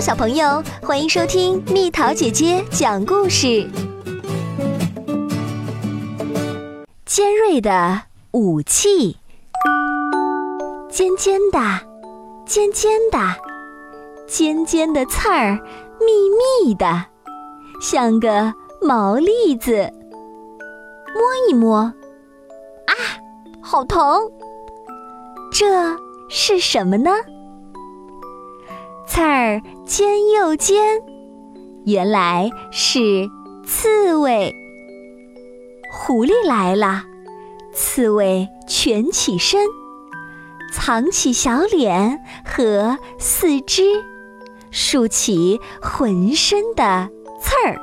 小朋友，欢迎收听蜜桃姐姐讲故事。尖锐的武器，尖尖的，尖尖的，尖尖的刺儿，密密的，像个毛栗子。摸一摸，啊，好疼！这是什么呢？儿尖又尖，原来是刺猬。狐狸来了，刺猬蜷起身，藏起小脸和四肢，竖起浑身的刺儿，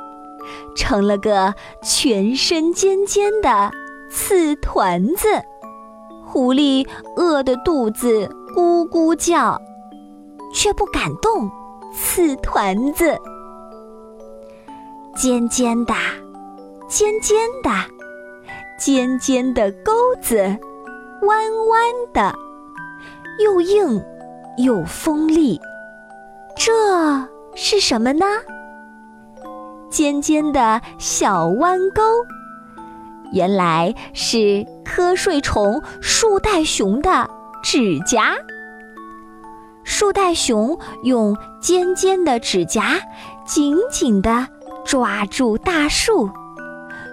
成了个全身尖尖的刺团子。狐狸饿得肚子咕咕叫。却不敢动，刺团子，尖尖的，尖尖的，尖尖的钩子，弯弯的，又硬又锋利，这是什么呢？尖尖的小弯钩，原来是瞌睡虫树袋熊的指甲。树袋熊用尖尖的指甲紧紧地抓住大树，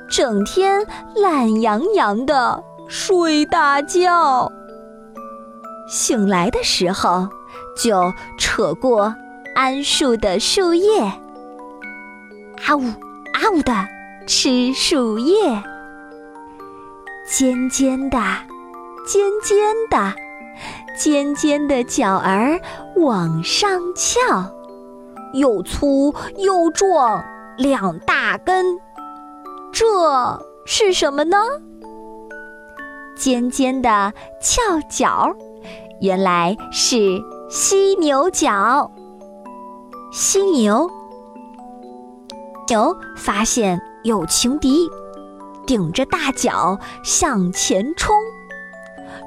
整天懒洋洋地睡大觉。醒来的时候，就扯过桉树的树叶，啊呜啊呜的吃树叶。尖尖的，尖尖的。尖尖的角儿往上翘，又粗又壮两大根，这是什么呢？尖尖的翘角，原来是犀牛角。犀牛牛发现有情敌，顶着大角向前冲。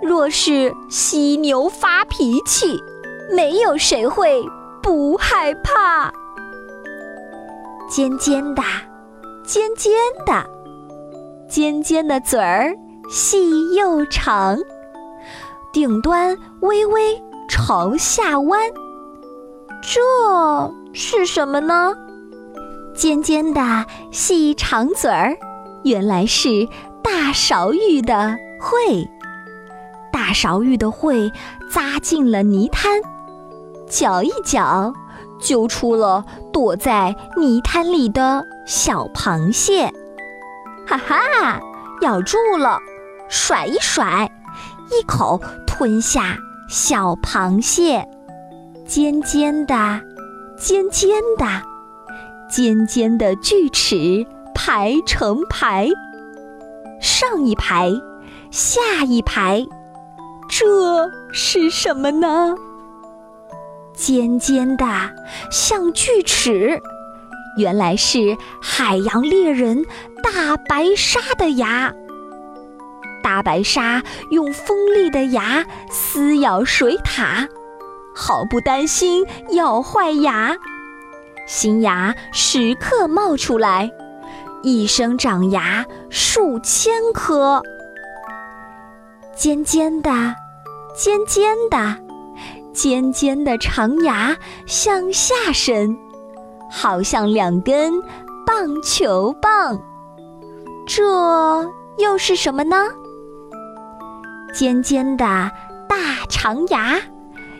若是犀牛发脾气，没有谁会不害怕。尖尖的，尖尖的，尖尖的嘴儿细又长，顶端微微朝下弯。这是什么呢？尖尖的细长嘴儿，原来是大勺玉的喙。大勺玉的喙扎进了泥滩，搅一搅，揪出了躲在泥滩里的小螃蟹。哈哈，咬住了，甩一甩，一口吞下小螃蟹。尖尖的，尖尖的，尖尖的锯齿排成排，上一排，下一排。这是什么呢？尖尖的，像锯齿，原来是海洋猎人大白鲨的牙。大白鲨用锋利的牙撕咬水獭，毫不担心咬坏牙，新牙时刻冒出来，一生长牙数千颗。尖尖的，尖尖的，尖尖的长牙向下伸，好像两根棒球棒。这又是什么呢？尖尖的大长牙，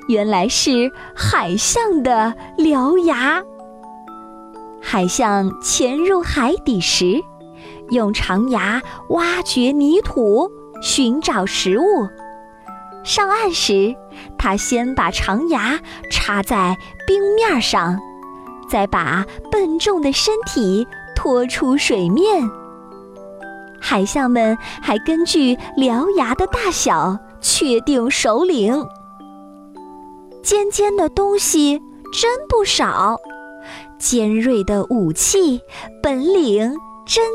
原来是海象的獠牙。海象潜入海底时，用长牙挖掘泥土。寻找食物，上岸时，他先把长牙插在冰面上，再把笨重的身体拖出水面。海象们还根据獠牙的大小确定首领。尖尖的东西真不少，尖锐的武器本领真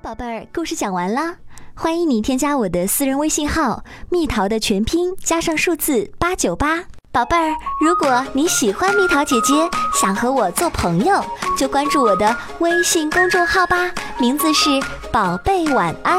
宝贝儿，故事讲完了。欢迎你添加我的私人微信号“蜜桃”的全拼加上数字八九八。宝贝儿，如果你喜欢蜜桃姐姐，想和我做朋友，就关注我的微信公众号吧，名字是“宝贝晚安”。